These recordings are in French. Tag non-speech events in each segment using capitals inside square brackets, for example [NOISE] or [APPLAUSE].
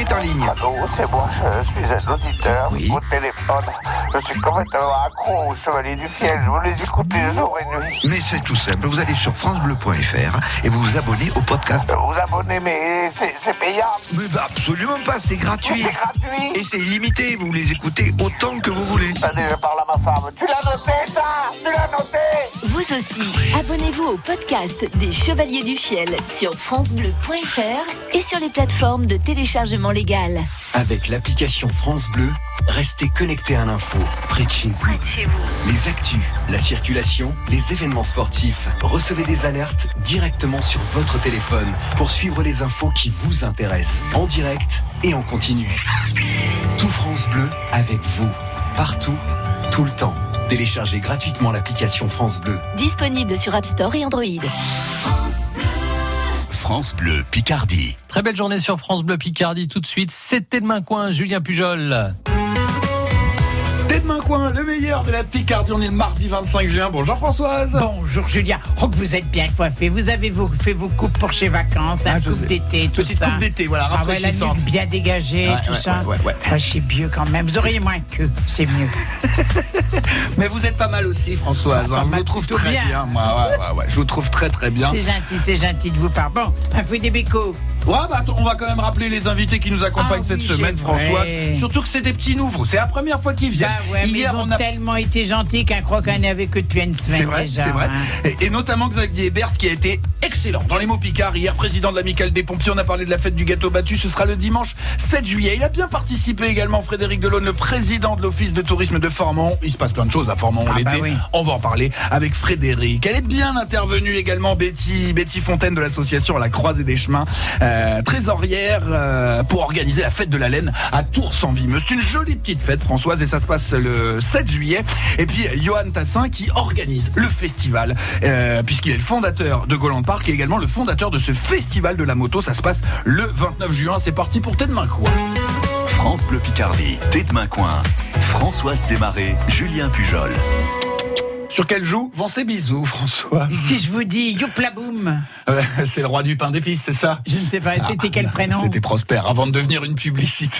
qui est en ligne Allô, c'est moi, je suis un auditeur Oui. au téléphone. Je suis complètement accro au Chevalier du Fiel. Je veux les écouter jour et nuit. Mais c'est tout simple, vous allez sur francebleu.fr et vous vous abonnez au podcast. Vous abonnez, mais c'est payant. Mais bah, absolument pas, c'est gratuit. C'est gratuit. Et c'est illimité, vous les écoutez autant que vous voulez. À ma femme. Tu l'as noté, ça Tu l'as noté Vous aussi, abonnez-vous au podcast des Chevaliers du Fiel sur francebleu.fr et sur les plateformes de téléchargement légal. Avec l'application France Bleu, restez connectés à l'info, près de chez vous. Les actus, la circulation, les événements sportifs. Recevez des alertes directement sur votre téléphone pour suivre les infos qui vous intéressent, en direct et en continu. Tout France Bleu avec vous, partout, tout le temps. Téléchargez gratuitement l'application France Bleu. Disponible sur App Store et Android. France Bleu Picardie. Très belle journée sur France Bleu Picardie tout de suite. C'était demain coin, Julien Pujol. Coin, le meilleur de la Picardie. On est le mardi 25 juin. Bonjour Françoise. Bonjour Julien. Oh que vous êtes bien coiffé. Vous avez vos- fait vos coupes pour chez vacances, Ah, je coupe d'été, tout Petite ça. coupe d'été, voilà, Ah ouais, la nuque bien dégagée, Ouais, tout ouais, ça. ouais, ouais, ouais. Ah, c'est mieux quand même. Vous auriez moins que, c'est mieux. [LAUGHS] Mais vous êtes pas mal aussi, Françoise. Ah, hein. Je mal, vous trouve plutôt très bien. bien. Moi. Je vous trouve très très bien. C'est gentil, c'est gentil de vous parler. Bon, un fouet des bécots. Ouais, bah on va quand même rappeler les invités qui nous accompagnent Ah cette oui, semaine, Françoise. vrai. Surtout que c'est des petits nouveaux. C'est la première fois qu'ils viennent. Bah ouais, mais Hier, ils ont on a tellement été gentils qu'un croit qu'on n'avait que depuis une semaine C'est vrai, déjà. c'est vrai. hein. Et, et notamment Xavier Berthe qui a été excellent dans les mots Picard. Hier, président de l'amicale des pompiers, on a parlé de la fête du gâteau battu. Ce sera le dimanche 7 juillet. Il a bien participé également, Frédéric Delaune, le président de l'office de tourisme de Formont. Il se passe plein de choses à Formont Ah l'été. bah oui. On va en parler avec Frédéric. Elle est bien intervenue également, Betty, Betty Fontaine de l'association à la Croisée des Chemins, euh, trésorière euh, pour organiser la fête de la laine à Tours-en-Vimeux. C'est une jolie petite fête, Françoise, et ça se passe le 7 juillet. Et puis, Johan Tassin qui organise le festival, euh, puisqu'il est le fondateur de Goland Park et également le fondateur de ce festival de la moto. Ça se passe le 29 juin. C'est parti pour Tête Main Coin. France Bleu Picardie, Tête Main Coin. Françoise Desmarais, Julien Pujol. Sur quel joue vont ces bisous, Françoise Si je vous dis youpla boum, Euh, C'est le roi du pain d'épices, c'est ça je ne sais pas, c'était quel prénom Ah, C'était Prosper, avant de devenir une publicité.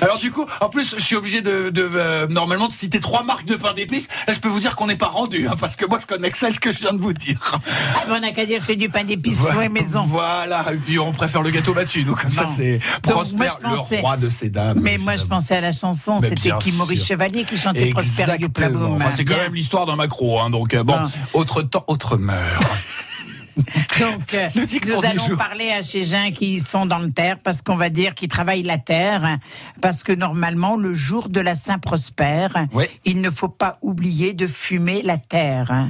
Alors du coup, en plus, je suis obligé de, de, euh, normalement de citer trois marques de pain d'épices. Là, je peux vous dire qu'on n'est pas rendu, hein, parce que moi, je connais que celle que je viens de vous dire. Ah, on n'a qu'à dire c'est du pain d'épices Voilà. maison. Voilà, et puis on préfère le gâteau battu, donc comme ça, c'est Prosper, moi, je pensais- le roi de ces dames. Mais moi, je pensais à la chanson. C'était qui Maurice. Chevalier qui chantait Prosper Exactement. Enfin, c'est quand même l'histoire d'un macro, hein, donc euh, bon, Ah. autre temps, autre meurt. [LAUGHS] [LAUGHS] Donc, euh, nous allons parler à ces gens qui sont dans le terre parce qu'on va dire qu'ils travaillent la terre. Parce que normalement, le jour de la Saint-Prosper, Ouais. il ne faut pas oublier de fumer la terre.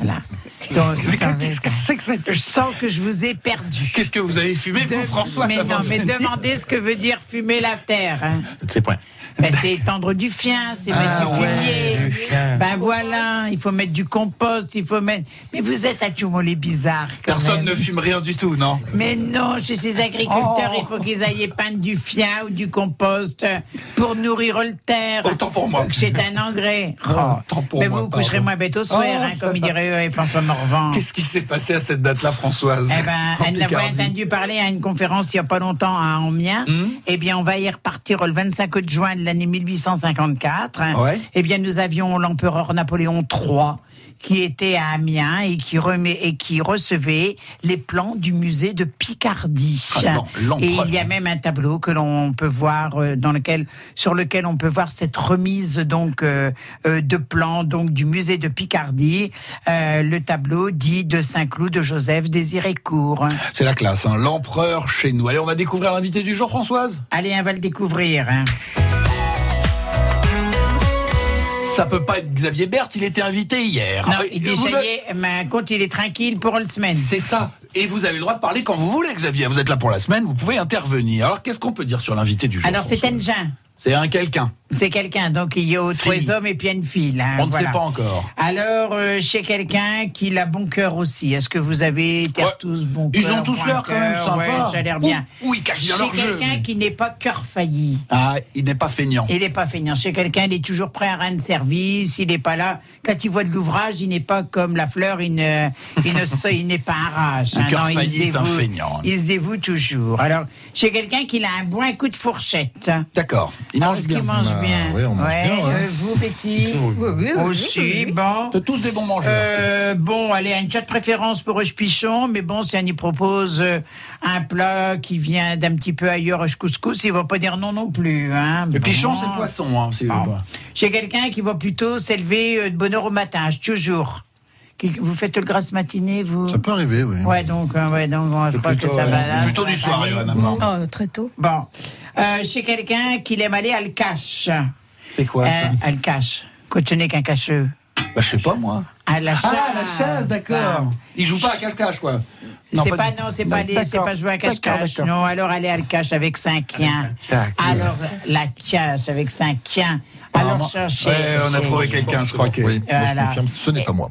Voilà. Donc, Mais attendez, qu'est-ce que c'est que cette je sens que je vous ai perdu. Qu'est-ce que vous avez fumé, vous, François? Mais non, mais demandez ce que veut dire fumer la terre. hein. C'est point. Ben, c'est étendre du fien, c'est mettre du fumier. Ben voilà, il faut mettre du compost, il faut mettre. Mais vous êtes accumulés bizarres. quand Personne même. ne fume rien du tout, non? Mais non, chez ces agriculteurs, Oh. il faut qu'ils aillent peindre du fien ou du compost pour nourrir le terre. Autant pour moi. C'est un engrais. Oh, pour mais moi, vous vous coucherez moins bête au soir, Oh. hein, comme il dirait euh, François Morvan. [LAUGHS] Qu'est-ce qui s'est passé à cette date-là, Françoise Eh ben, en elle Picardie entendu parler à une conférence il n'y a pas longtemps à Amiens. Hmm. Eh bien, on va y repartir le 25 juin de l'année 1854. Ouais. Eh bien, nous avions l'empereur Napoléon III qui était à Amiens et qui remet et qui recevait les plans du musée de Picardie. Ah, et il y a même un tableau que l'on peut voir euh, dans lequel sur lequel on peut voir cette remise donc euh, euh, de plans donc du musée de Picardie. Euh, le tableau dit de Saint-Cloud de Joseph Désiré Court. C'est la classe, hein, l'empereur chez nous. Allez, on va découvrir l'invité du jour, Françoise? Allez, on va le découvrir. hein. Ça peut pas être Xavier Berthe, il était invité hier. Non, il dit, ça y est, ma compte, il est tranquille pour une semaine. C'est ça. Et vous avez le droit de parler quand vous voulez, Xavier. Vous êtes là pour la semaine, vous pouvez intervenir. Alors, qu'est-ce qu'on peut dire sur l'invité du jour Alors, c'est Engin. C'est un quelqu'un. C'est quelqu'un, donc il y a trois hommes et puis une fille. là, On ne sait pas encore. Alors, euh, chez quelqu'un qui a bon cœur aussi. Est-ce que vous avez tous bon cœur Ils ont tous l'air quand même cœur sympas. Ouais, ça a l'air bien. Ou- ou ils cachent bien Chez leur jeu, quelqu'un mais- qui n'est pas cœur failli. Ah, il n'est pas feignant. Il n'est pas feignant. Chez quelqu'un, il est toujours prêt à rendre service. Il n'est pas là. Quand il voit de l'ouvrage, il n'est pas comme la fleur. Il ne, il ne il n'est pas un rage. Un cœur Non, il se failli, c'est un feignant. Il se dévoue toujours. Alors, chez quelqu'un qui a un bon coup de fourchette. D'accord. Il mange bien. Bah, bien oui, on mange bien, euh, vous, Betty Aussi, bon. C'est tous des bons mangeurs. Euh, bon, allez, une chat de préférence pour Roche Pichon, mais bon, si on y propose euh, un plat qui vient d'un petit peu ailleurs, Roche Couscous, il va pas dire non non plus. Hein. Le Bon. pichon, c'est le poisson. Hein, c'est- Bon. Chez quelqu'un qui va plutôt s'élever de bonne heure au matin, toujours. Qui- vous faites le grasse matinée, vous Ça peut arriver, oui. Ouais, donc, euh, ouais, donc on croit que plutôt, ça euh, va là. plutôt du soir, maman. Oh, très tôt. Bon. Euh, chez quelqu'un qui aime aller à le cache. C'est quoi ça Euh, à le cache. Quoi, tu n'es qu'un cacheux. Bah, je sais pas, moi. À la chasse. Ah, la chasse, d'accord. Il joue pas à cache-cache, quoi. Non, C'est pas non, c'est pas, aller- c'est pas jouer à cache-cache. Non, alors aller à le cache avec cinq chiens. D'accord. Alors, la cache avec cinq chiens. Alors, chercher. Ouais, on a trouvé quelqu'un, je crois que. Oui, moi, je Voilà. confirme, ce n'est pas moi.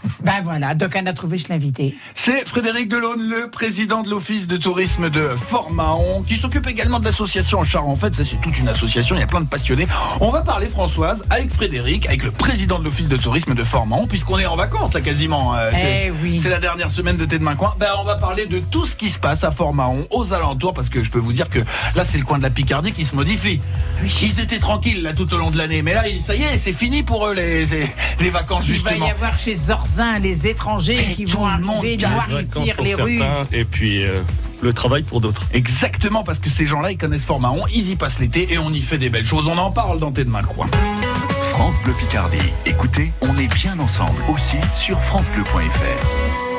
Ben voilà, donc on a trouvé, je l'invité. C'est Frédéric Delaune, le président de l'office de tourisme de Fort-Mahon, qui s'occupe également de l'association en Charente. En fait, ça c'est toute une association, il y a plein de passionnés. On va parler, Françoise, avec Frédéric, avec le président de l'office de tourisme de Fort-Mahon, puisqu'on est en vacances là quasiment. euh, c'est Eh oui. c'est la dernière semaine de Thé de Main Coin. Ben, on va parler de tout ce qui se passe à Fort-Mahon, aux alentours, parce que je peux vous dire que là c'est le coin de la Picardie qui se modifie. Ils étaient tranquilles là tout au long de l'année, mais là ça y est, c'est fini pour eux les, les, les vacances Il va justement. y avoir chez Zorzin les étrangers qui tout vont le monde arriver noircir les rues. certains et puis euh, le travail pour d'autres. Exactement, parce que ces gens-là, ils connaissent Fort-Mahon, ils y passent l'été et on y fait des belles choses. On en parle dans Tes de main coin. France Bleu Picardie. Écoutez, on est bien ensemble aussi sur francebleu.fr.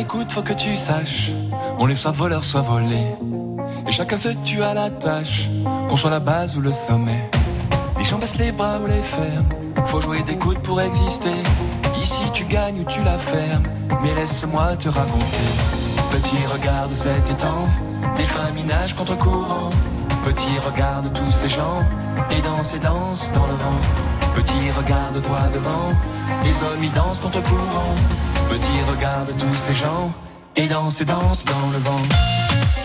écoute, faut que tu saches, on est soit voleur, soit volé. Et chacun se tue à la tâche, qu'on soit la base ou le sommet. Les gens baissent les bras ou les ferment, faut jouer des coudes pour exister. Ici tu gagnes ou tu la fermes, mais laisse-moi te raconter. Petit regarde cet étang, des femmes nagent contre courant. Petit regarde tous ces gens, et dansent et dansent dans le vent. Petit regarde droit devant, des hommes y dansent contre courant. Petit regarde tous ces gens, et dansent et dansent dans le vent.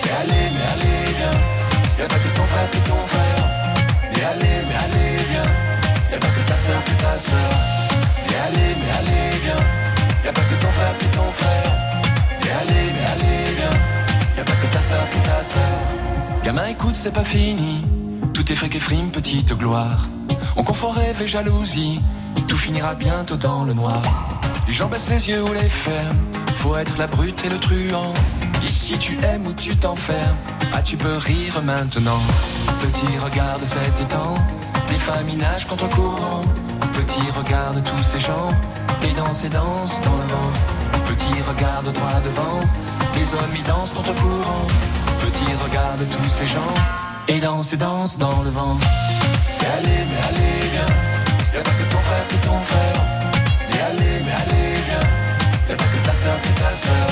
Mais allez, mais allez, viens, y'a pas que ton frère que ton frère. Mais allez, mais allez, viens, y'a pas que ta soeur que ta soeur. Mais allez, mais allez, viens, y'a pas que ton frère que ton frère. Mais allez, mais allez, viens, y'a pas que ta soeur que ta soeur. Gamin, écoute, c'est pas fini. Tout est fric et frime, petite gloire. On confond rêve et jalousie. Tout finira bientôt dans le noir. Les gens baissent les yeux ou les ferment. Faut être la brute et le truand. Ici tu aimes ou tu t'enfermes. Ah, tu peux rire maintenant. Petit, regarde cet étang. Des femmes y nagent contre courant. Petit, regarde tous ces gens. Et dansent et dansent dans le vent. Petit, regarde droit devant. Des hommes y dansent contre courant. Petit, regarde tous ces gens. Et dansent et dansent dans le vent. Allez, mais allez, viens. Y'a pas que ton frère que ton frère. Allez, mais allez, viens. Y'a pas que ta soeur que ta soeur.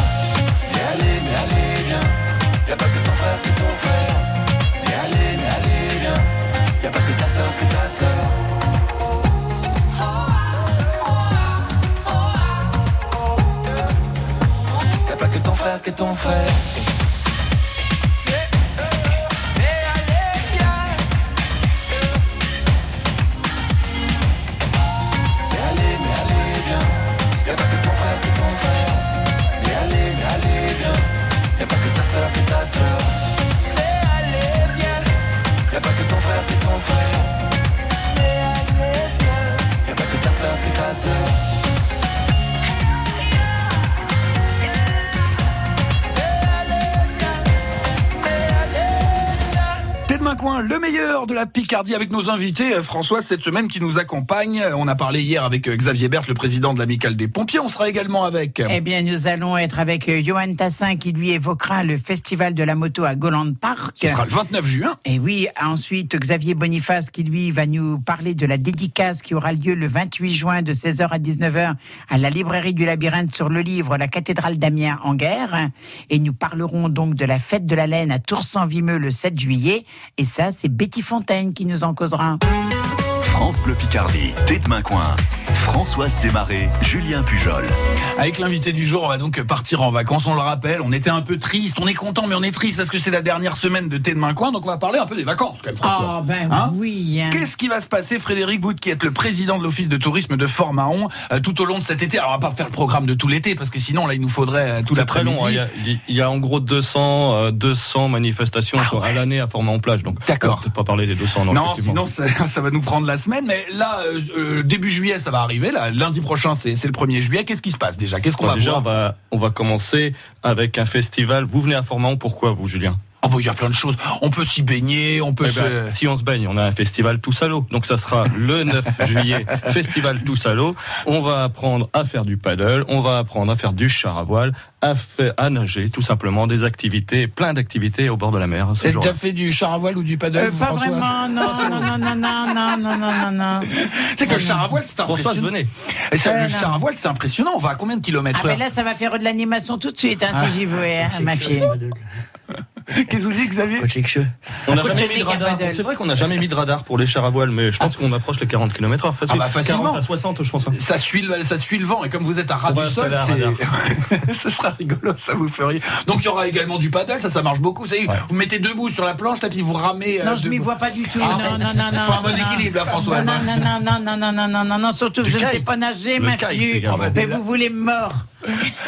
Mais allez, mais allez, viens. Y'a pas que ton frère que ton frère. Mais allez, mais allez, viens. Y'a pas que ta soeur que ta soeur. Y'a pas que ton frère que ton frère. Picardie avec nos invités. Euh, François, cette semaine qui nous accompagne. On a parlé hier avec euh, Xavier Berthe, le président de l'amicale des pompiers. On sera également avec. Eh bien, nous allons être avec euh, Johan Tassin qui lui évoquera le festival de la moto à Goland Park. Ce sera le 29 juin. Et oui, ensuite Xavier Boniface qui lui va nous parler de la dédicace qui aura lieu le 28 juin de 16h à 19h à la librairie du labyrinthe sur le livre La cathédrale d'Amiens en guerre. Et nous parlerons donc de la fête de la laine à Tours-en-Vimeux le 7 juillet. Et ça, c'est Betty Fontaine qui nous en causera. France Bleu Picardie, tête main coin. Françoise Desmarais, Julien Pujol. Avec l'invité du jour, on va donc partir en vacances. On le rappelle, on était un peu triste. On est content, mais on est triste parce que c'est la dernière semaine de Thé de Main Coin. Donc on va parler un peu des vacances, quand même, François. Oh, ben Hein oui. hein. Qu'est-ce qui va se passer, Frédéric Bout, qui est le président de l'office de tourisme de Fort-Mahon, euh, tout au long de cet été? Alors, on va pas faire le programme de tout l'été, parce que sinon, là, il nous faudrait euh, tout C'est très long. l'après-midi. hein. Il y, a, il y a en gros 200, euh, 200 manifestations Ah sur- à l'année à Fort-Mahon-Plage. Donc, D'accord. on peut peut pas parler des 200. Non, Non, sinon ça, [LAUGHS] ça va nous prendre la semaine. Mais là, euh, euh, début juillet, ça va arriver. Là, lundi prochain, c'est le 1er juillet. Qu'est-ce qui se passe déjà? Qu'est-ce qu'on Bon, va déjà, voir? on va, on va commencer avec un festival. Vous venez à Fort-Mahon, pourquoi vous, Julien? Ah bah il y a plein de choses. On peut s'y baigner, on peut se... si on se baigne, on a un festival tous à l'eau. Donc ça sera le 9 juillet, festival tous à l'eau. On va apprendre à faire du paddle, on va apprendre à faire du char à voile, à, nager, tout simplement des activités, plein d'activités au bord de la mer. Tu as fait du char à voile ou du paddle euh, Pas vraiment, non, non, non, non, non, non, non, non, non, non. C'est que le char à voile, c'est impressionnant. Et ça, euh, le char à voile, c'est impressionnant. On va à combien de kilomètres ah, mais Là, ça va faire de l'animation tout de suite, si j'y veux, ma fille. [LAUGHS] Qu'est-ce que vous dites, Xavier On n'a jamais mis de radar. C'est vrai qu'on n'a jamais mis de radar pour les chars à voile, mais je pense qu'on approche les 40 km heure. Facile. Ah bah, facilement. 40 à 60, je pense. hein. ça suit, le, ça suit le vent et comme vous êtes à ras du sol, [LAUGHS] ce sera rigolo, ça vous ferait. Donc il y aura également du paddle, ça, ça marche beaucoup. C'est Ouais. vous mettez debout sur la planche là puis vous ramez. euh, Non, je m'y debout. vois pas du tout. Ah, non, non, non, non. faut un bon non. équilibre, là, Françoise. Non, hein. non, non, non, non, non, non, non, non, non, surtout que je ne sais pas nager, ma fille. Ah Mais vous voulez mort.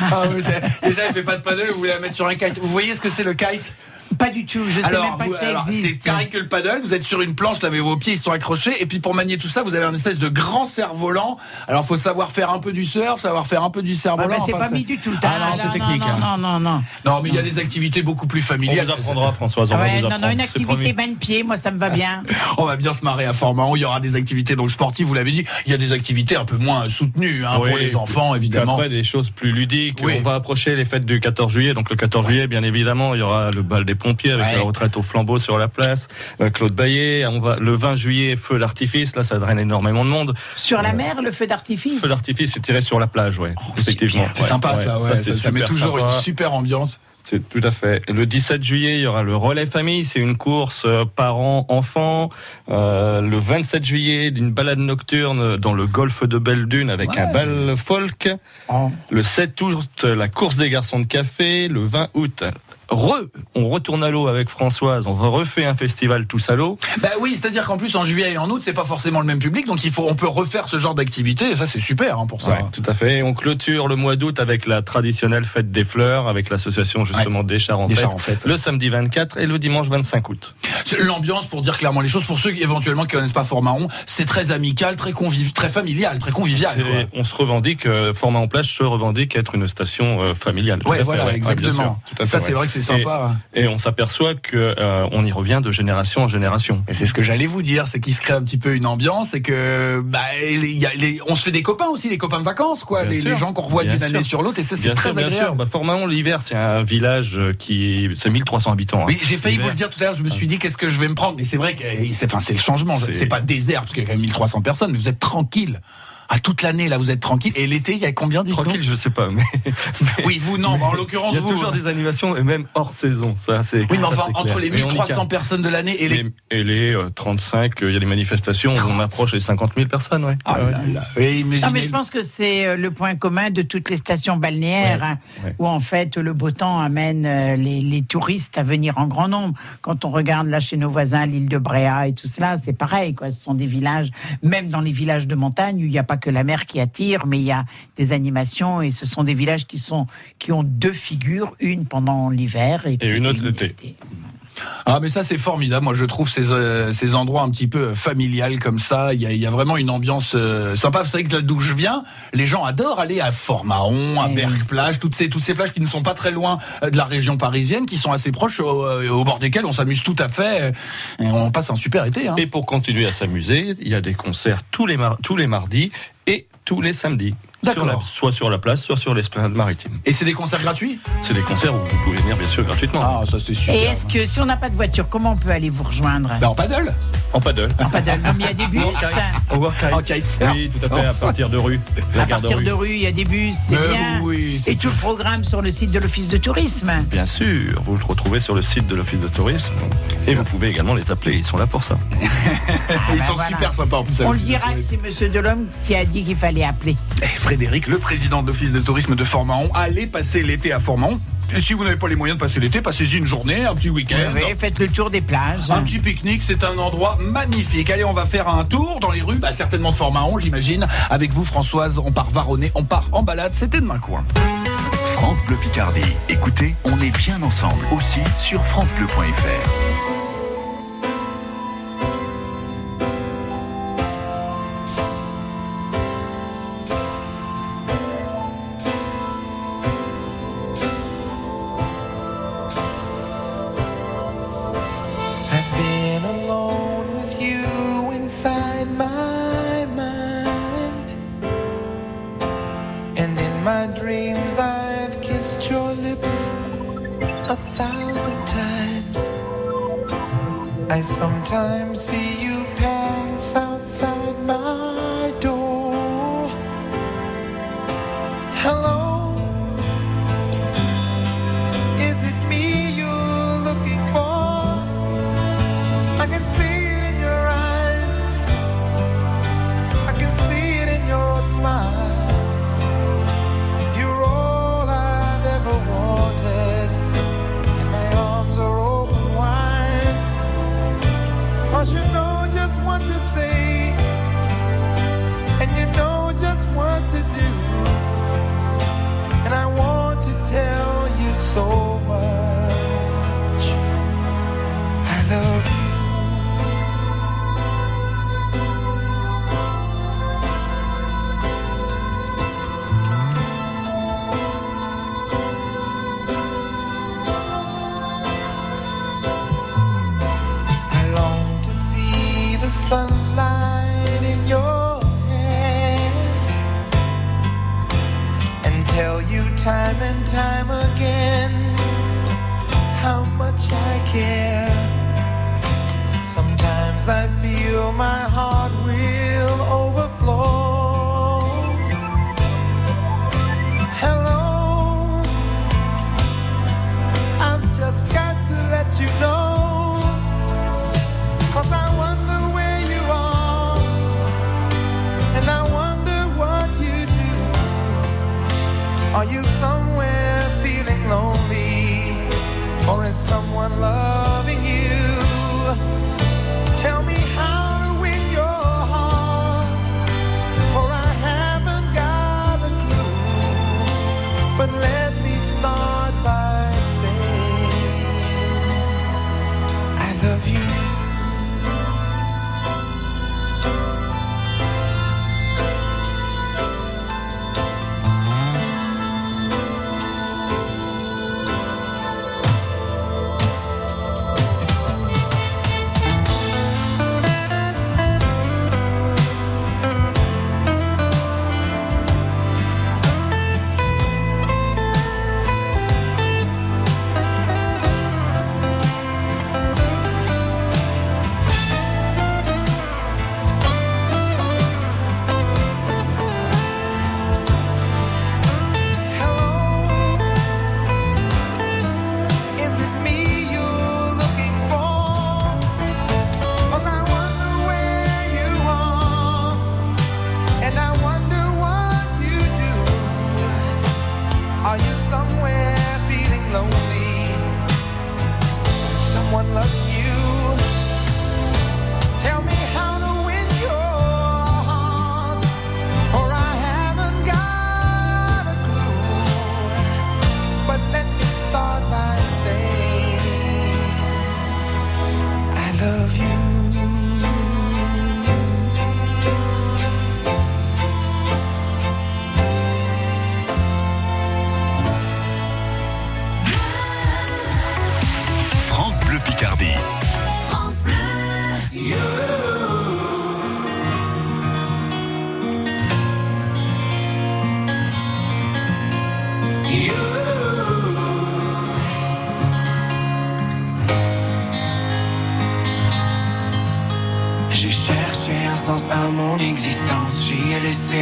Ah, vous savez, déjà, elle fait pas de paddle, vous voulez la mettre sur un kite. Vous voyez ce que c'est le kite? Pas du tout, je sais alors, même pas vous- que ça alors, c'est existe. carré que le paddle, vous êtes sur une planche, là, mais vos pieds ils sont accrochés, et puis pour manier tout ça, vous avez un espèce de grand cerf-volant. Alors faut savoir faire un peu du surf, savoir faire un peu du Ah cerf-volant. bah, c'est enfin, pas mis du tout. Ah non, c'est technique. Non, hein. non, non, non. Non, mais il y a des activités beaucoup plus On familiales. vous apprendra, Françoise. On Ah va ouais, vous non, apprendre. non, une c'est activité main-pied, moi ça me va bien. [LAUGHS] On va bien se marrer à Fort-Mahon. Il y aura des activités donc sportives, vous l'avez dit. Il y a des activités un peu moins soutenues hein, pour les enfants, évidemment. Après, des choses plus ludiques. Oui. On va approcher les fêtes du 14 juillet. Donc, le 14 juillet, bien évidemment, il y aura le bal des pompiers avec Ouais. la retraite au flambeau sur la place. Euh, Claude Baillet. On va, le 20 juillet, feu d'artifice. Là, ça draine énormément de monde. Sur la mer, le feu d'artifice. Feu d'artifice est tiré sur la plage, ouais. effectivement. bien. C'est Ouais, sympa ouais. ça, ça, ça met super toujours sympa. une super ambiance. C'est tout à fait. Le 17 juillet, il y aura le relais famille. C'est une course euh, parents-enfants. Euh, le 27 juillet, d'une balade nocturne dans le golfe de Belle Dune avec un bal folk. Oh. Le 7 août, la course des garçons de café. Le 20 août, re, on retourne à l'eau avec Françoise. On va refaire un festival tous à l'eau. Bah oui, c'est-à-dire qu'en plus en juillet et en août, c'est pas forcément le même public, donc il faut, on peut refaire ce genre d'activité. Et ça, c'est super hein, pour ça. Ouais, tout à fait. Et on clôture le mois d'août avec la traditionnelle fête des fleurs, avec l'association justement des chars en Des. Le samedi 24 et le dimanche 25 août. L'ambiance, pour dire clairement les choses, pour ceux qui éventuellement qui connaissent pas Fort-Mahon, c'est très amical, très convivial, très familial, très convivial. Quoi. On se revendique, euh, Format en plage se revendique être une station euh, familiale. Ouais, voilà, bien exactement. sûr, tout à Ça, c'est vrai que c'est sympa. Et, et on s'aperçoit que euh, on y revient de génération en génération. Et c'est ce que j'allais vous dire, c'est qu'il se crée un petit peu une ambiance et que bah, les- il y a les- on se fait des copains aussi, les copains de vacances, quoi, les, gens qu'on revoit d'une année sur l'autre, et ça c'est très sûr, bien agréable. sûr. Bah, Fort-Mahon, l'hiver, c'est un village euh, qui, c'est 1300 habitants. hein. Oui, j'ai failli vous le dire tout à l'heure, je me suis dit qu'est-ce que je vais me prendre, mais c'est vrai que c'est, enfin, le changement, c'est pas désert parce qu'il y a quand même 1300 personnes, mais vous êtes tranquille. À toute l'année là, vous êtes tranquille. Et l'été, il y a combien dites Tranquille, je sais pas, mais Oui, vous non, bah, en l'occurrence il y a vous. toujours des animations et même hors saison. Ça, c'est. Oui, mais ça, enfin entre clair. les Et on y 1300 calme. personnes de l'année et les Et, et les euh, 35, euh, il y a des manifestations, on approche les 50 000 personnes, ouais. Ah Ouais. là là. Oui, imaginez- Non, mais je pense que c'est euh, le point commun de toutes les stations balnéaires, Ouais, hein, ouais. où en fait le beau temps amène euh, les, les touristes à venir en grand nombre. Quand on regarde là chez nos voisins, l'île de Bréa et tout cela, c'est pareil. Quoi. Ce sont des villages, même dans les villages de montagne, où il n'y a pas que la mer qui attire, mais il y a des animations et ce sont des villages qui, sont, qui ont deux figures, une pendant l'hiver et, puis une autre l'été. Ah mais ça c'est formidable. Moi je trouve ces, euh, ces endroits un petit peu familiales comme ça. Il y a, il y a vraiment une ambiance euh, sympa. Vous savez que là d'où je viens, les gens adorent aller à Fort-Mahon, à Eh. Berck-Plage, toutes ces toutes ces plages qui ne sont pas très loin euh, de la région parisienne, qui sont assez proches, au, au bord desquelles on s'amuse tout à fait. Et on passe un super été. Hein. Et pour continuer à s'amuser, il y a des concerts tous les, mar- tous les mardis et tous les samedis. Sur D'accord. la- soit sur la place, soit sur l'esplanade maritime. Et c'est des concerts gratuits? C'est des concerts où vous pouvez venir bien sûr gratuitement. Ah ça c'est super. Et est-ce que si on n'a pas de voiture, comment on peut aller vous rejoindre? Ben, en paddle En paddle. Pas de- non, mais il y a des bus. Au En kitesurf. Oui, tout à fait, à partir de rue. À partir de rue, il y a des bus, c'est bien. oui, Et tout le programme sur le site de l'Office de tourisme. Bien sûr, vous le retrouvez sur le site de l'Office de tourisme. Et vous pouvez également les appeler, ils sont là pour ça. [LAUGHS] Ils sont voilà. super sympas en plus. On le dira que c'est Monsieur Delhomme qui a dit qu'il fallait appeler. Frédéric, le président de l'Office de tourisme de Fort-Mahon, allez passer l'été à Fort-Mahon. Et si vous n'avez pas les moyens de passer l'été, passez-y une journée, un petit week-end. Oui, faites le tour des plages. Un petit pique-nique, c'est un endroit magnifique. Allez, on va faire un tour dans les rues, bah, certainement de Fort-Mahon, j'imagine. Avec vous, Françoise, on part varonner, on part en balade. C'était demain coin. France Bleu Picardie. Écoutez, on est bien ensemble aussi sur francebleu.fr.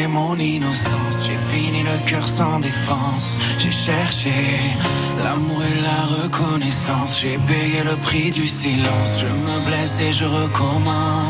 mon innocence, j'ai fini le cœur sans défense. J'ai cherché l'amour et la reconnaissance, j'ai payé le prix du silence. Je me blesse et je recommence.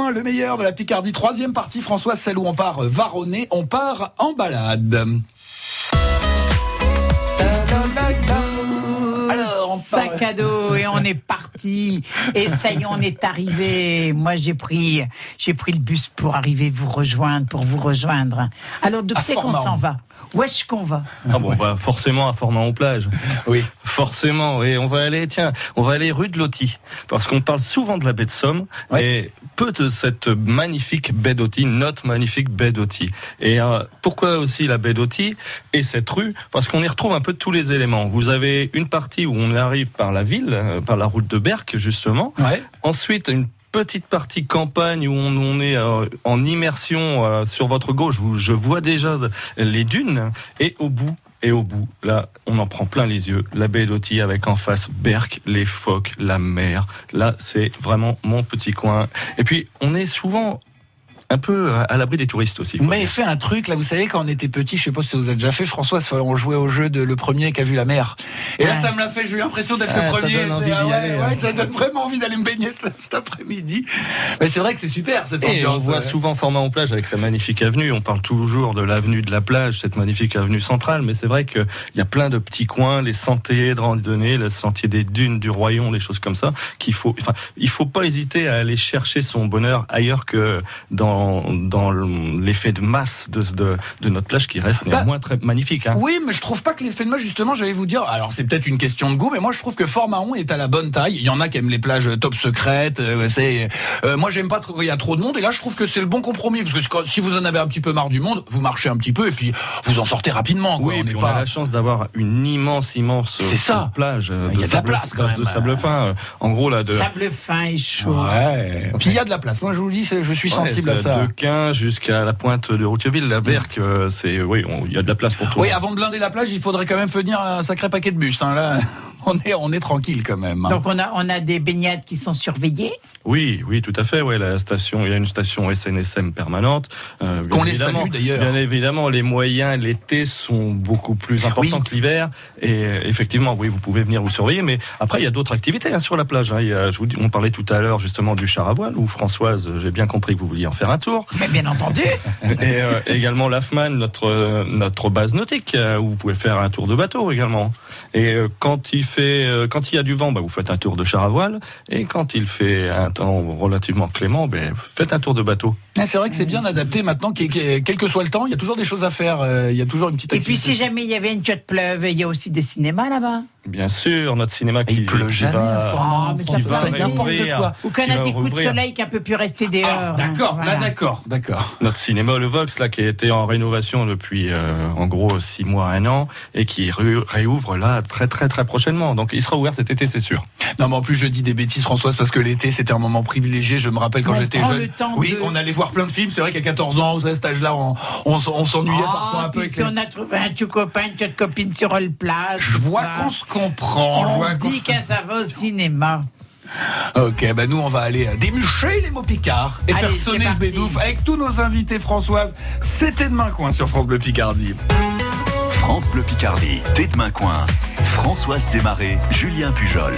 Le meilleur de la Picardie. Troisième partie, François, celle où on part varonner, on part en balade. Sac à dos et on est parti. Et ça y est, on est arrivé. Moi, j'ai pris, j'ai pris le bus pour arriver vous rejoindre, pour vous rejoindre. Alors, À c'est qu'on s'en va Où est-ce qu'on va? Ah bon, on va forcément à Fort-Mahon-Plage. Oui. Forcément, et on va aller, tiens, on va aller rue de Loti, parce qu'on parle souvent de la baie de Somme, et peu de cette magnifique baie d'Oti, notre magnifique baie d'Oti. Et euh, pourquoi aussi la baie d'Oti et cette rue? Parce qu'on y retrouve un peu tous les éléments. Vous avez une partie où on arrive par la ville, euh, par la route de Berck, justement. Ensuite, une petite partie campagne où on, on est euh, en immersion euh, sur votre gauche. Vous- je vois déjà les dunes et au bout. Et au bout, là, on en prend plein les yeux. La baie d'Oti avec en face Berck, les phoques, la mer. Là, c'est vraiment mon petit coin. Et puis, on est souvent un peu à l'abri des touristes aussi. Vous m'avez fait un truc, là, vous savez, quand on était petit, je sais pas si vous avez déjà fait, François, on jouait au jeu de le premier qui a vu la mer. Et là, ça me l'a fait, j'ai eu l'impression d'être Ah, le ça premier. donne envie C'est- ah d'y ouais, aller, ouais, hein. ça donne vraiment envie d'aller me baigner ce- cet après-midi. Mais c'est vrai que c'est super, cette Et on ambiance. voit souvent Format en plage avec sa magnifique avenue. On parle toujours de l'avenue de la plage, cette magnifique avenue centrale. Mais c'est vrai qu'il y a plein de petits coins, les sentiers de randonnée, le sentier des dunes du Royon, des choses comme ça, qu'il faut, enfin, il faut pas hésiter à aller chercher son bonheur ailleurs que dans, dans l'effet de masse de, de, de notre plage qui reste néanmoins très magnifique. Hein. Oui, mais je trouve pas que l'effet de match, justement, j'allais vous dire, alors c'est peut-être une question de goût, mais moi je trouve que Fort Mahon est à la bonne taille. Il y en a qui aiment les plages top secrètes, euh, c'est, euh, moi j'aime pas trop, il y a trop de monde, et là je trouve que c'est le bon compromis, parce que quand- si vous en avez un petit peu marre du monde, vous marchez un petit peu, et puis vous en sortez rapidement, quoi. Oui, on puis n'est on pas... a la chance d'avoir une immense, immense ça. plage. euh, Il y a de la sable- place, quand même. De sable fin. euh, En gros, là, de, Sable fin et chaud. Ouais. Puis il y a de la place. Moi, je vous le dis, je suis sensible Ouais, à c'est ça. De Quin jusqu'à la pointe de Routeville, la Berck, euh, c'est, oui, on- il y a de la place pour tout. Oui, avant de blinder la plage, il faudrait quand même venir un sacré paquet de bus. Hein, là, [LAUGHS] on est, on est tranquille quand même. hein. Donc on a, on a des baignades qui sont surveillées. Oui, oui, tout à fait. Ouais, la station, il y a une station SNSM permanente. Euh, bien Qu'on les évidemment. salue, d'ailleurs. Bien évidemment, les moyens l'été sont beaucoup plus importants que l'hiver. Et euh, effectivement, oui, vous pouvez venir vous surveiller. Mais après, il y a d'autres activités hein, sur la plage. hein. Il y a, je vous dis, on parlait tout à l'heure justement du char à voile. Où Françoise, j'ai bien compris que vous vouliez en faire un tour. Mais bien entendu. [LAUGHS] Et euh, également l'AFMAN, notre euh, notre base nautique, euh, où vous pouvez faire un tour de bateau également. Et euh, quand il fait, euh, quand il y a du vent, bah, vous faites un tour de char à voile. Et quand il fait un temps relativement clément, ben faites un tour de bateau. Ah, C'est vrai que c'est bien adapté maintenant, quel que soit le temps, il y a toujours des choses à faire. euh, Il y a toujours une petite Et puis activité. si jamais il y avait une de pleuve, il y a aussi des cinémas là-bas. Bien sûr, notre cinéma qui, pleut qui jamais va, Ah, mais ça qui va n'importe quoi. Ou qu'on qui a des coups de soleil qu'on peut plus rester dehors. Ah, d'accord, hein. là Voilà. d'accord, d'accord. Notre cinéma Le Vox, là, qui a été en rénovation depuis, euh, en gros, six mois, un an, et qui ré- réouvre là très, très, très prochainement. Donc, il sera ouvert cet été, c'est sûr. Non, mais en plus, je dis des bêtises, Françoise, parce que l'été, c'était un moment privilégié. Je me rappelle quand On j'étais jeune. le temps Oui, de- on allait voir plein de films. C'est vrai qu'à 14 ans, à cet âge-là, on, on, on s'ennuyait parfois Ah, un peu. si les- on a trouvé un tout copain, une petite copine sur le plage. Je vois qu'on se comprend. je vois On qu'on- dit que ça va au cinéma. Ok, bah nous on va aller euh, démucher les mots picards et Allez, faire sonner le parti. bédouf avec tous nos invités Françoise. C'était demain coin sur France Bleu Picardie. France Bleu Picardie, T'es demain coin. Françoise Desmarais, Julien Pujol.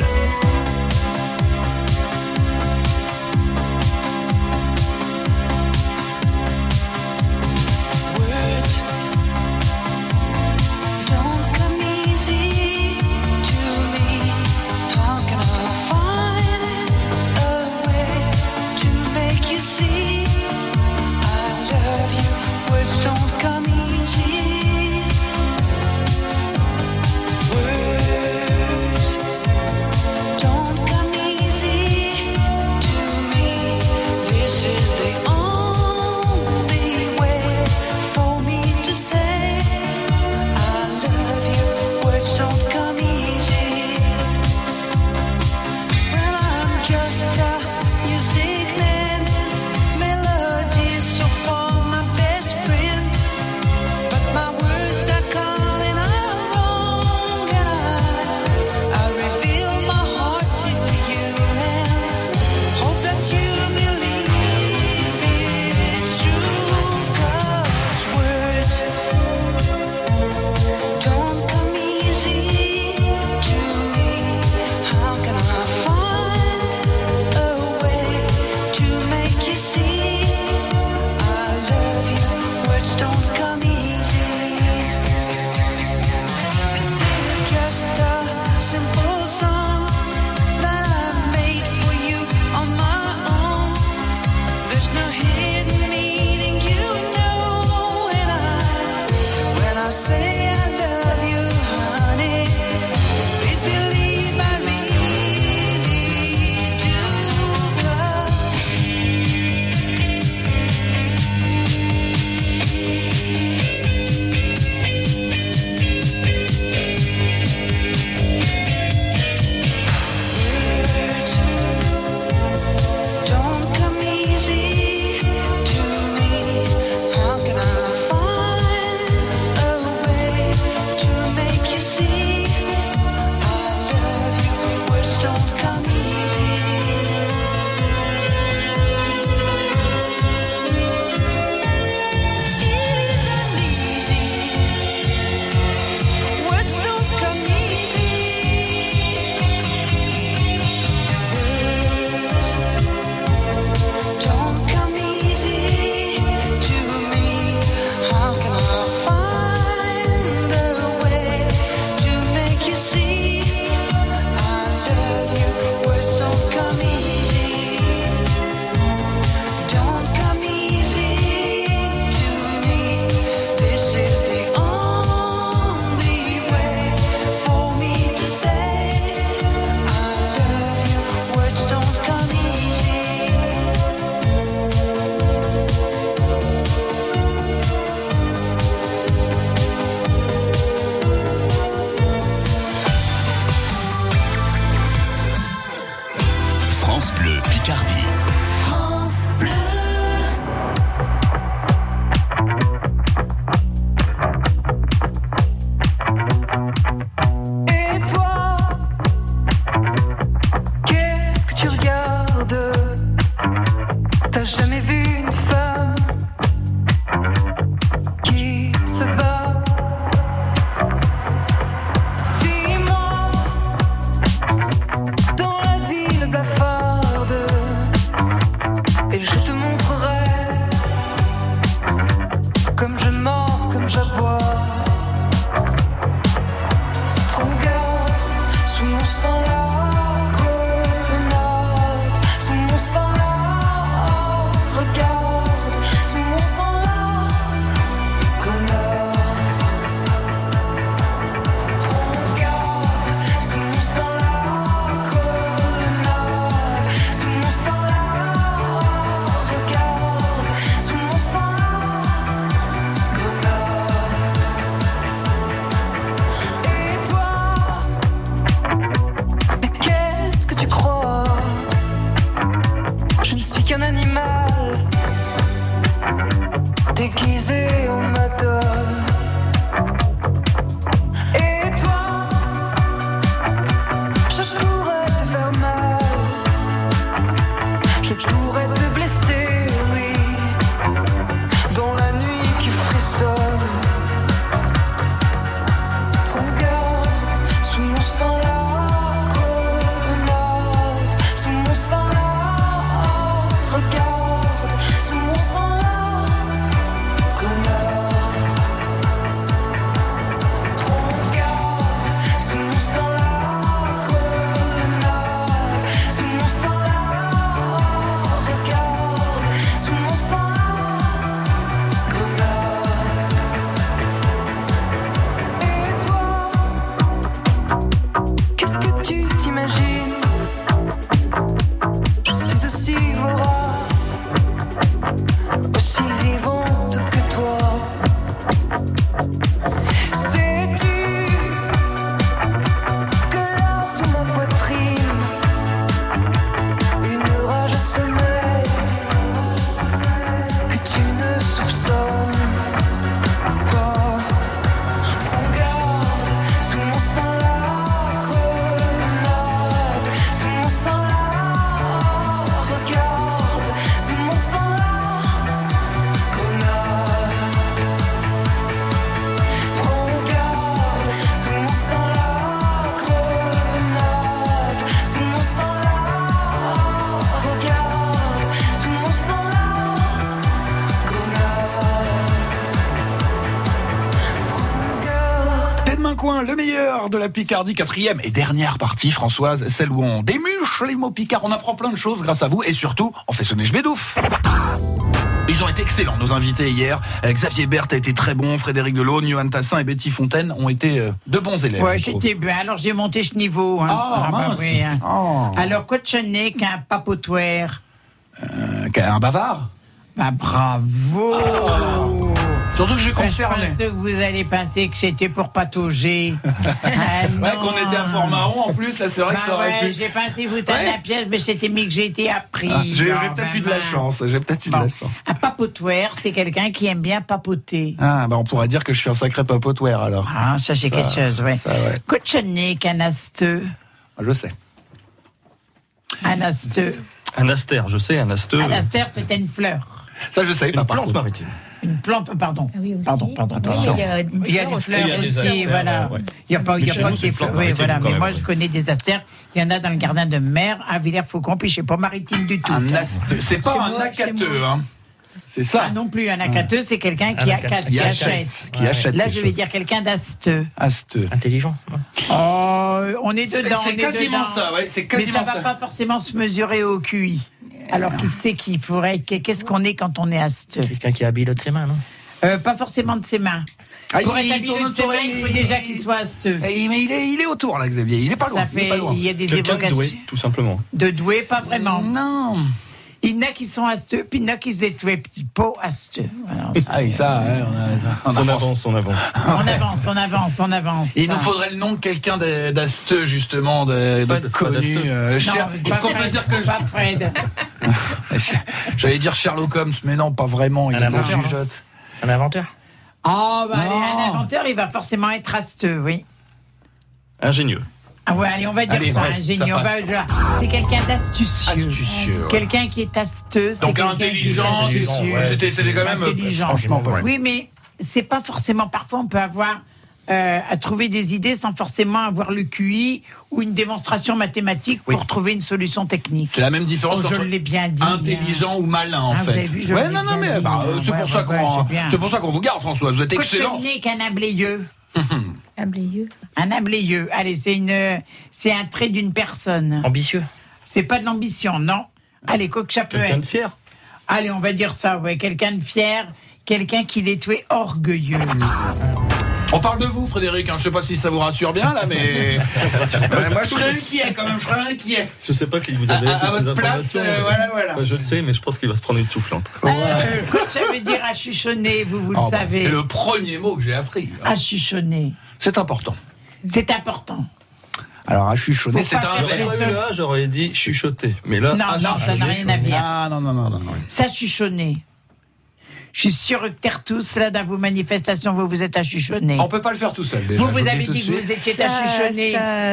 Picardie, quatrième et dernière partie, Françoise, celle où on démuche les mots picards. On apprend plein de choses grâce à vous et surtout, on fait sonner je bédouf. Ils ont été excellents, nos invités hier. Euh, Xavier Berthe a été très bon, Frédéric Delaune, Johan Tassin et Betty Fontaine ont été euh, de bons élèves. Ouais, j'étais bien. Alors j'ai monté ce niveau. Hein. Ah, bah mince. oui, hein. Oh. Alors, cochonné qu'un papotoire. Euh, un bavard Bah bravo Surtout que j'ai Bah, concerné. Je pense que vous allez penser que c'était pour patauger. [LAUGHS] Ah, Ouais, qu'on était à Fort-Marron en plus, là c'est vrai que Bah ça aurait ouais, pu. J'ai pensé vous tendre Ouais. la pièce, mais c'était mieux que j'ai été appris. Ah, j'ai peut-être ben, eu de la ben. chance, j'ai peut-être eu de la chance. Un papotoire, c'est quelqu'un qui aime bien papoter. Ah, bah on pourrait dire que je suis un sacré papotoire alors. Ah, ça c'est quelque chose, ouais. ça, ouais. Cochonné qu'un asteux. Je sais. Un asteux. Un aster, je sais, un asteux. Un astère, c'était une fleur. Ça je sais Une plante maritime. Une plante, pardon. pardon, pardon, Attention. pardon. Il y a une Il y a fleur des aussi. fleurs des aussi, astères, voilà. Il n'y a pas, il y a Mais pas fleurs. Oui, voilà. Mais moi, je connais des astères. Il y en a dans le jardin de mer, à Villers-Faucon, puis je sais pas maritime du tout. C'est pas Chez un acateux, hein. C'est ça. Ah non plus, un acateux, c'est quelqu'un qui, a- qui Qui qui achète. achète. Qui achète. Là, je vais dire quelqu'un d'asteux. Asteux. Intelligent. Oh, on est dedans. C'est quasiment dedans. ça, ouais, c'est Mais quasiment ça va ça. pas forcément se mesurer au QI. Alors, qui sait qui pourrait être Qu'est-ce qu'on est quand on est asteux Quelqu'un qui habille de ses mains, non Euh, Pas forcément de ses mains. Ah, Pour il être tourne de ses mains, il- il faut déjà qu'il soit asteux. Eh, mais il est, il est autour là, Xavier. Il est pas loin. Ça il est fait, pas loin. il y a des Quelqu'un de évocations doué, tout simplement. de doué, pas vraiment. Non. Il y en a qui sont asteux, puis il y en a qui se puis pas asteux. Alors, Ah, et ça, ouais, on a ça. On avance, on avance. [LAUGHS] on avance, on avance, on avance. Il nous faudrait le nom de quelqu'un d'asteux, justement, de, connu. euh, cher- pas Est-ce qu'on peut dire que. Pas Fred. [LAUGHS] J'allais dire Sherlock Holmes, mais non, pas vraiment. Il Un inventeur. Un inventeur Oh, bah, allez, un inventeur, il va forcément être asteux, oui. Ingénieux. Ah ouais, allez, on va dire Allez, ça, ouais, ingénieux. ça on va- passe. C'est quelqu'un d'astucieux. Astucieux. ouais. Quelqu'un qui est asteux. c'est Donc quelqu'un qui est intelligent, astucieux. c'était c'était quand même euh, Intelligent. franchement mal. Oui, mais c'est pas forcément. Parfois, on peut avoir euh, à trouver des idées sans forcément avoir le QI ou une démonstration mathématique Oui. pour trouver une solution technique. C'est la même différence Oh, je l'ai bien dit. intelligent ou malin en Ah, vous fait. avez vu, je ouais, l'ai non, non, bien mais dit, bah, hein. euh, c'est Ouais, pour ça ouais, ouais, qu'on, c'est bien. c'est pour ça qu'on vous garde, François. Vous êtes excellent. Cochonné [LAUGHS] qu'un ablayeux. Un blayeux. Un ablayeux. Allez, c'est une, c'est un trait d'une personne. Ambitieux C'est pas de l'ambition, non. Allez, coq Quelqu'un de fier. Allez, on va dire ça, ouais. Quelqu'un de fier, quelqu'un qui est tué orgueilleux. On parle de vous, Frédéric. Hein. Je sais pas si ça vous rassure bien là, mais [LAUGHS] moi je serais inquiet quand même. Je serais inquiet. Je sais pas qui vous avez À- à ces votre place, euh, voilà, voilà. Bah, Je le sais, mais je pense qu'il va se prendre une soufflante. Euh, coq, ça veut dire à chuchonner, vous, vous le Oh, bah, savez. c'est le premier mot que j'ai appris. À chuchonner. C'est important. C'est important. Alors à chuchonner, c'est un faire verbe. ce- J'aurais eu là, j'aurais dit chuchoter. Mais là, Non, non, ça n'a rien à voir. Ah non non non non. non. Ça chuchonner. Je suis sûr que terre tous, là, dans vos manifestations, vous vous êtes achuchonnés. On peut pas le faire tout seul. Déjà, Vous, vous avez dit que vous étiez achuchonnés.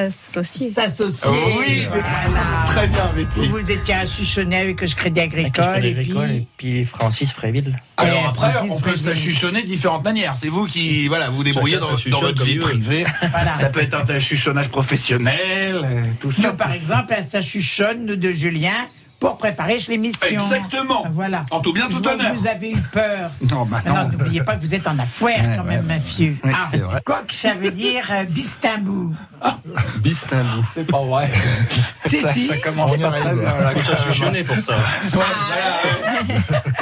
S'associer. S'associer. Oh oui, Betty. Très bien, Betty. Vous vous étiez achuchonnés avec le Crédit Avec le Agricole. Crédit Et puis, Agricole et puis Francis Fréville. Alors après, Francis on peut Fréville. s'achuchonner de différentes manières. C'est vous qui, voilà, vous débrouillez dans, votre vie privée. [LAUGHS] Voilà. Ça peut être un chuchonnage professionnel, euh, tout ça. nous, par tout ça. exemple, elle s'achuchonne, nous, de Julien, pour préparer l'émission. Exactement. Voilà. En tout bien, tout Je que honneur. Vous avez eu peur. [LAUGHS] Non, bah Non, n'oubliez pas que vous êtes en affaire Ouais, quand ouais, même, ouais. mafieux. Oui, c'est vrai. Quoi que ça veut dire euh, bistimbou. [LAUGHS] Bistinbou. C'est pas vrai. [LAUGHS] Si, ça, si. ça commence pas très bien. même. s'achuchonner pour ça.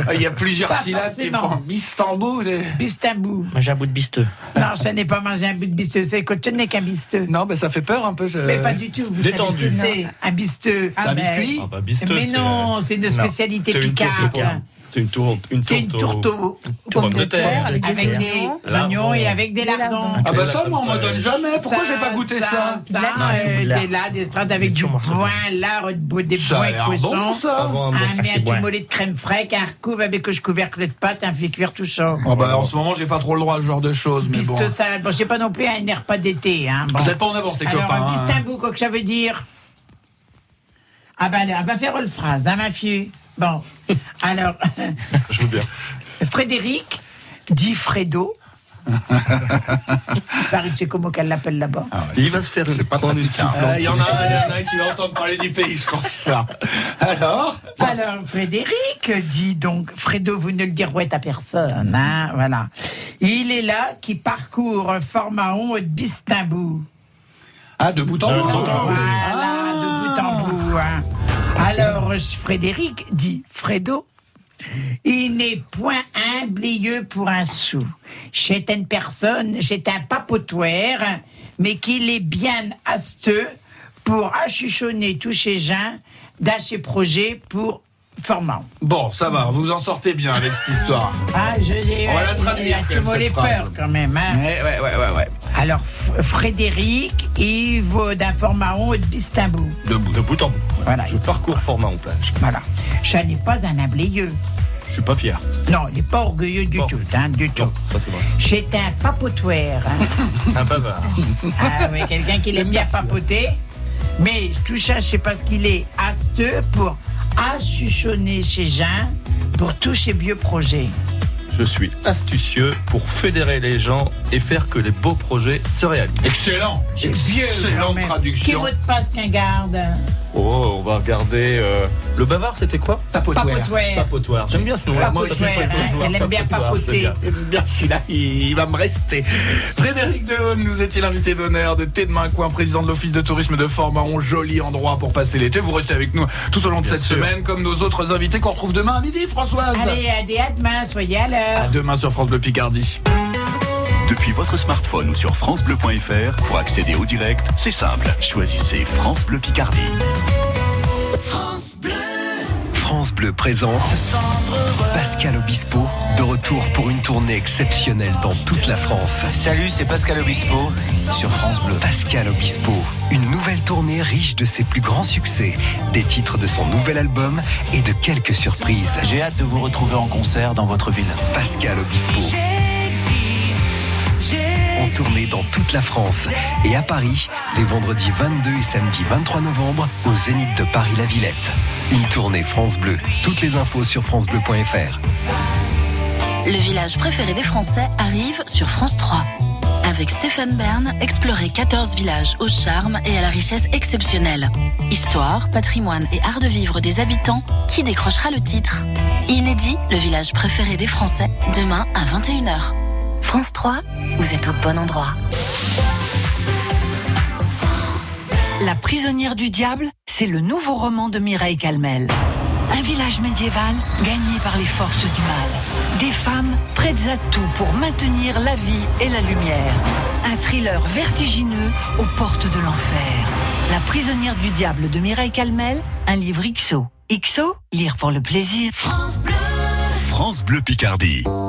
Ah, Il y a plusieurs Pas syllabes qui font Bistambo. j'ai- Bistimbou. Manger un bout de bisteux. Non, ce n'est pas manger un bout de bisteux, c'est que ce n'est qu'un bisteux. Non, mais ça fait peur un peu. je- Mais pas du tout, vous détendu. savez ce que c'est, un bisteux. C'est un mais- biscuit Ah bah, bisteux, non, c'est une spécialité C'est une tourte picarde. C'est une tourte, une C'est une tourte tourte au- aux pommes de terre. avec avec, des des oignons. et avec des lardons. Ah bah ça, moi, on me donne jamais. Pourquoi Ça, j'ai pas goûté ça Ça, euh, des là, des strates avec du boin, lard, de- des Ça l'air poissons. ça. Un mollet de crème fraîche, un recouvre avec que je couvercle de pâte, un fait cuire tout chaud. Oh bah, en ce moment, j'ai pas trop le droit à ce genre de choses. Mais Piste salade. Bon, je sais pas non plus un air pas d'été. Hein. Vous êtes pas en avance, les copains. un hein. bistimbo, quoi que ça veut dire Ah ben, elle va faire le phrase, hein, ma fille. Bon, [LAUGHS] alors, Je veux bien. Frédéric dit Fredo. [LAUGHS] Paris, c'est comment qu'elle l'appelle là-bas Il va se faire une, prendre une Ah, soufflante. Il y en a un, il y en a un qui va [LAUGHS] entendre parler du pays, je crois. Ça. Alors Alors, Frédéric dit donc, Fredo, vous ne le direz à personne, hein, voilà. Il est là qui parcourt Formaon et Bistimbo. Ah, de bout en bout. Voilà, hein. Alors, Frédéric dit Fredo. Il n'est point humblieux pour un sou. C'est une personne, c'est un papotoire, mais qu'il est bien asteux pour achuchonner tous ces gens dans ses projets pour Formant. Bon, ça va, vous en sortez bien avec cette histoire. Ah, je l'ai. On va la traduire, quand même, les peurs quand même. Hein. Ouais, ouais, ouais, ouais. ouais. Alors, Frédéric, d'un Formaon et de Bistimbo. De bout, de bout en bout. Voilà, Je parcours format en plage. Voilà. Je n'ai pas un imbléeux. Je suis pas fier. Non, il n'est pas orgueilleux du Bon. tout, hein, du tout. Ça c'est vrai. C'est un papotoire. hein. [LAUGHS] Un bavard. ah oui, quelqu'un qui aime bien papoter. Mais tout ça, je sais pas ce qu'il est asteux pour achuchonner chez gens pour tous ces vieux projets. Je suis astucieux pour fédérer les gens et faire que les beaux projets se réalisent. Excellent. Excellente même. Qui traduction. mot de passe qu'un garde? Oh, on va regarder. euh, Le bavard, c'était quoi? Tapotoir. Papotoire. Papotoir. J'aime bien ce nom. moi aussi, Elle aime bien papotoir, c'est papoter. bien. J'aime bien celui-là, il il va me rester. Frédéric Delhaune, nous étiez l'invité d'honneur de Thé de Coin, président de l'Office de tourisme de Formaon. Joli endroit pour passer l'été. Vous restez avec nous tout au long de Bien cette sûr. semaine, comme nos autres invités qu'on retrouve demain à midi, Françoise. Allez, allez, à demain, soyez à l'heure. À demain sur France Bleu Picardie. Depuis votre smartphone ou sur FranceBleu.fr, pour accéder au direct, c'est simple. Choisissez France Bleu Picardie. France Bleu présente Pascal Obispo, de retour pour une tournée exceptionnelle dans toute la France. Salut, c'est Pascal Obispo sur France Bleu. Pascal Obispo, une nouvelle tournée riche de ses plus grands succès, des titres de son nouvel album et de quelques surprises. J'ai hâte de vous retrouver en concert dans votre ville. Pascal Obispo. Tournée dans toute la France et à Paris, les vendredis 22 et samedi 23 novembre, au Zénith de Paris-La Villette. Une tournée France Bleu. Toutes les infos sur FranceBleu.fr. Le village préféré des Français arrive sur France 3. Avec Stéphane Bern, explorez 14 villages au charme et à la richesse exceptionnelle. Histoire, patrimoine et art de vivre des habitants, qui décrochera le titre? Inédit, le village préféré des Français, demain à 21h. France 3, vous êtes au bon endroit. La prisonnière du diable, c'est le nouveau roman de Mireille Calmel. Un village médiéval gagné par les forces du mal. Des femmes prêtes à tout pour maintenir la vie et la lumière. Un thriller vertigineux aux portes de l'enfer. La prisonnière du diable de Mireille Calmel, un livre XO. XO, lire pour le plaisir. France Bleu Picardie. Elle est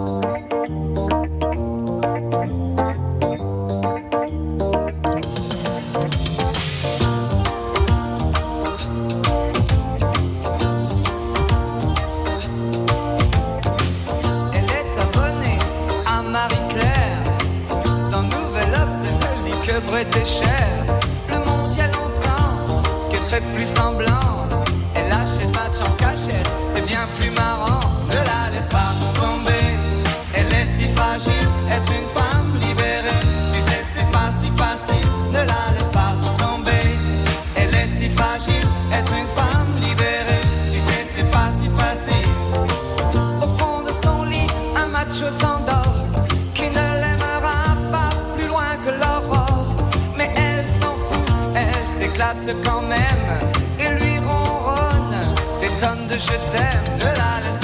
quand même. Et lui ronronne des tonnes de je t'aime, de la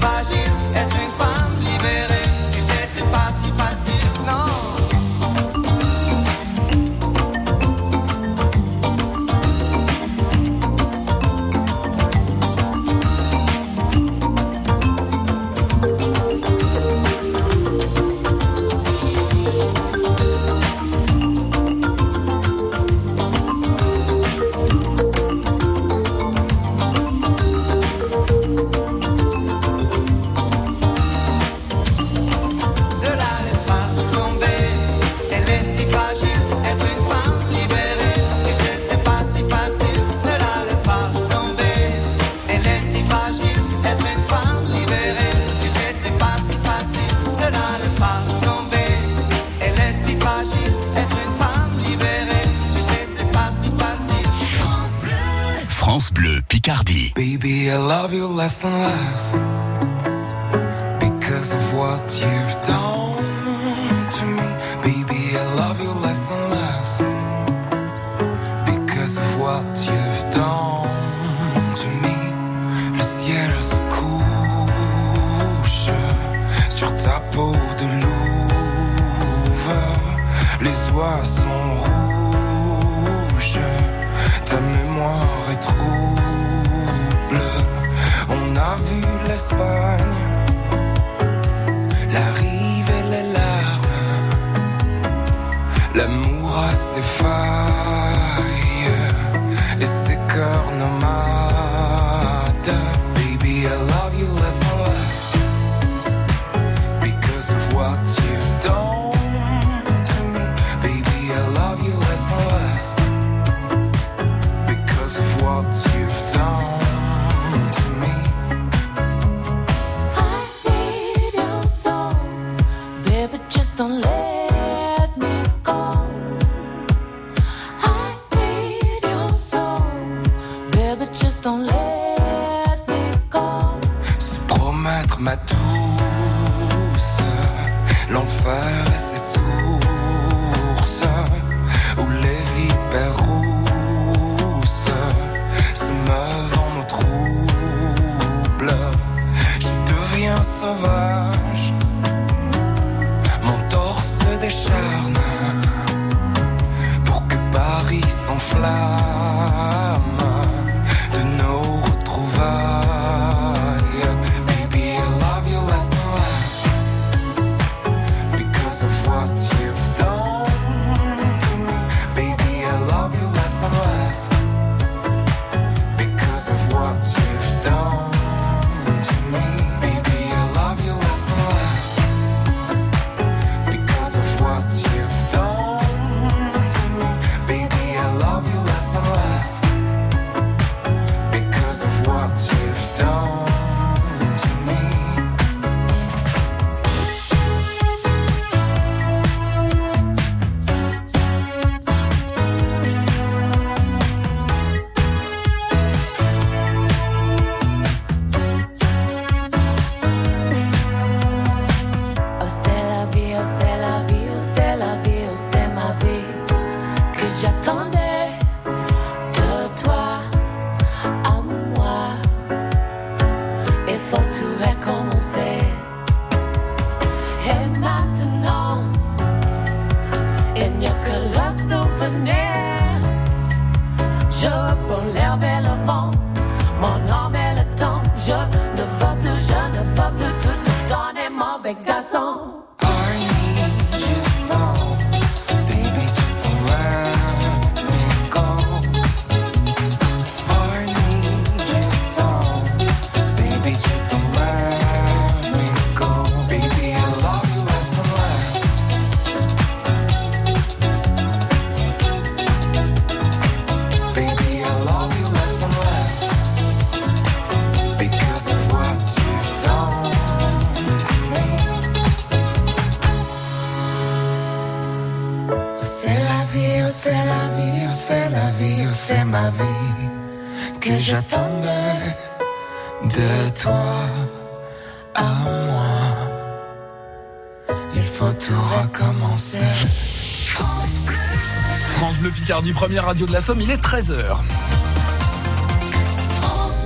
faz de Picardie, première radio de la Somme, il est 13h.